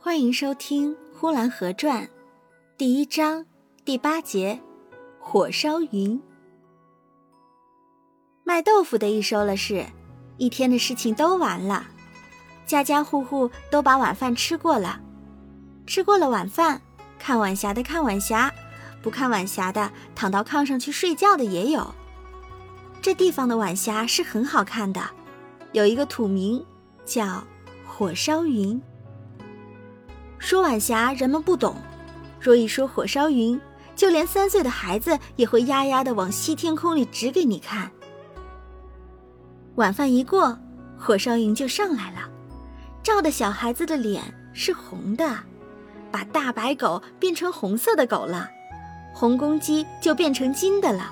欢迎收听《呼兰河传》第一章第八节“火烧云”。卖豆腐的一收了事，一天的事情都完了，家家户户都把晚饭吃过了。吃过了晚饭，看晚霞的看晚霞，不看晚霞的躺到炕上去睡觉的也有。这地方的晚霞是很好看的，有一个土名叫“火烧云”。说晚霞，人们不懂；若一说火烧云，就连三岁的孩子也会呀呀的往西天空里指给你看。晚饭一过，火烧云就上来了，照的小孩子的脸是红的，把大白狗变成红色的狗了，红公鸡就变成金的了，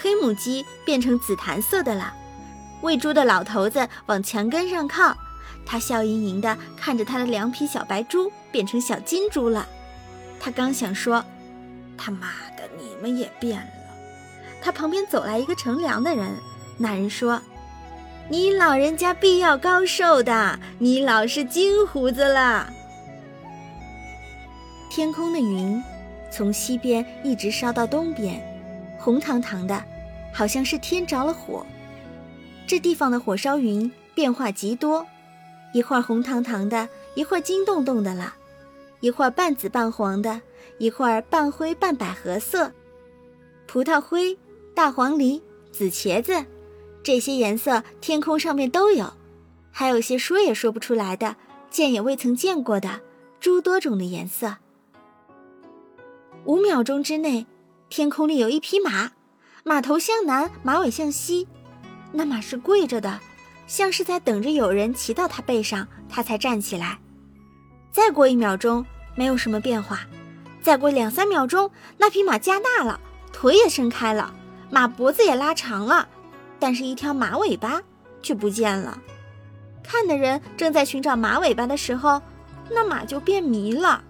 黑母鸡变成紫檀色的了，喂猪的老头子往墙根上靠。他笑盈盈地看着他的两匹小白猪变成小金猪了，他刚想说：“他妈的，你们也变了。”他旁边走来一个乘凉的人，那人说：“你老人家必要高寿的，你老是金胡子了。”天空的云从西边一直烧到东边，红堂堂的，好像是天着了火。这地方的火烧云变化极多。一会儿红堂堂的，一会儿金洞洞的了，一会儿半紫半黄的，一会儿半灰半百合色。葡萄灰、大黄梨、紫茄子，这些颜色天空上面都有，还有些说也说不出来的，见也未曾见过的诸多种的颜色。五秒钟之内，天空里有一匹马，马头向南，马尾向西，那马是跪着的。像是在等着有人骑到他背上，他才站起来。再过一秒钟，没有什么变化；再过两三秒钟，那匹马加大了，腿也伸开了，马脖子也拉长了，但是一条马尾巴却不见了。看的人正在寻找马尾巴的时候，那马就变迷了。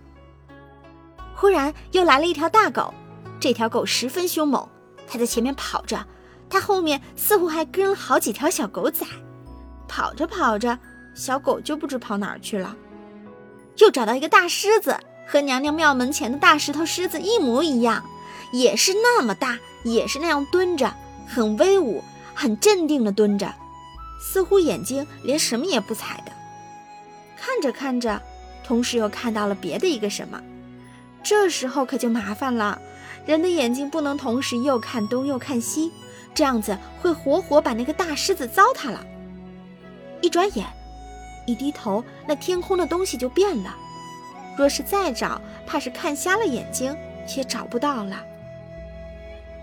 忽然又来了一条大狗，这条狗十分凶猛，它在前面跑着，它后面似乎还跟了好几条小狗仔。跑着跑着，小狗就不知跑哪儿去了。又找到一个大狮子，和娘娘庙门前的大石头狮子一模一样，也是那么大，也是那样蹲着，很威武，很镇定的蹲着，似乎眼睛连什么也不睬的。看着看着，同时又看到了别的一个什么，这时候可就麻烦了，人的眼睛不能同时又看东又看西，这样子会活活把那个大狮子糟蹋了。一转眼，一低头，那天空的东西就变了。若是再找，怕是看瞎了眼睛也找不到了。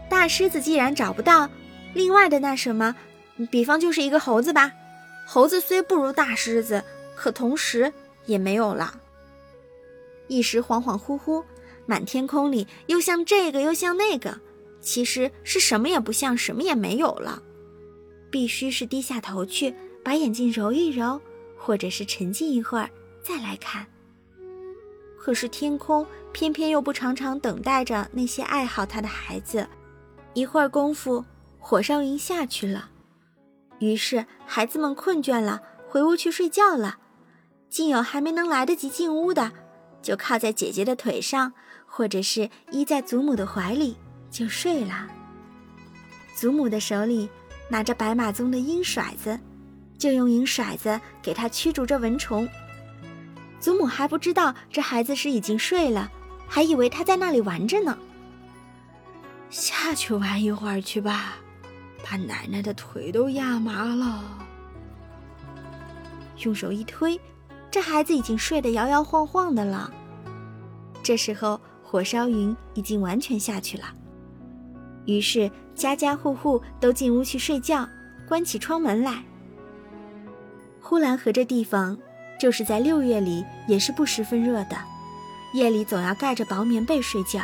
大狮子既然找不到，另外的那什么，比方就是一个猴子吧。猴子虽不如大狮子，可同时也没有了。一时恍恍惚惚，满天空里又像这个又像那个，其实是什么也不像，什么也没有了。必须是低下头去。把眼睛揉一揉，或者是沉浸一会儿再来看。可是天空偏偏又不常常等待着那些爱好它的孩子。一会儿功夫，火烧云下去了，于是孩子们困倦了，回屋去睡觉了。竟有还没能来得及进屋的，就靠在姐姐的腿上，或者是依在祖母的怀里就睡了。祖母的手里拿着白马鬃的鹰甩子。就用银骰子给他驱逐着蚊虫。祖母还不知道这孩子是已经睡了，还以为他在那里玩着呢。下去玩一会儿去吧，把奶奶的腿都压麻了。用手一推，这孩子已经睡得摇摇晃晃的了。这时候火烧云已经完全下去了，于是家家户户都进屋去睡觉，关起窗门来。呼兰河这地方，就是在六月里也是不十分热的，夜里总要盖着薄棉被睡觉。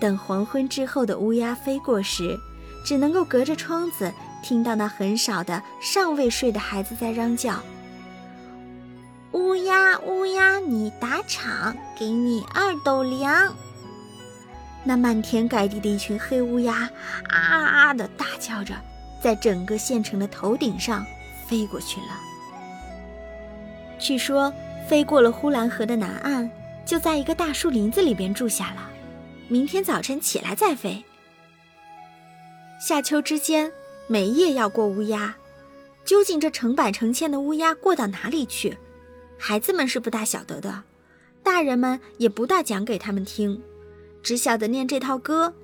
等黄昏之后的乌鸦飞过时，只能够隔着窗子听到那很少的尚未睡的孩子在嚷叫：“乌鸦乌鸦，你打场，给你二斗粮。”那漫天盖地的一群黑乌鸦啊啊的大叫着，在整个县城的头顶上。飞过去了。据说飞过了呼兰河的南岸，就在一个大树林子里边住下了。明天早晨起来再飞。夏秋之间，每夜要过乌鸦。究竟这成百成千的乌鸦过到哪里去？孩子们是不大晓得的，大人们也不大讲给他们听，只晓得念这套歌：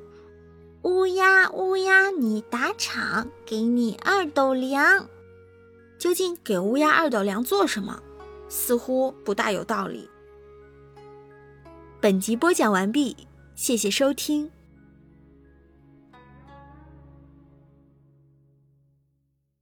乌鸦乌鸦你打场，给你二斗粮。究竟给乌鸦二斗粮做什么？似乎不大有道理。本集播讲完毕，谢谢收听。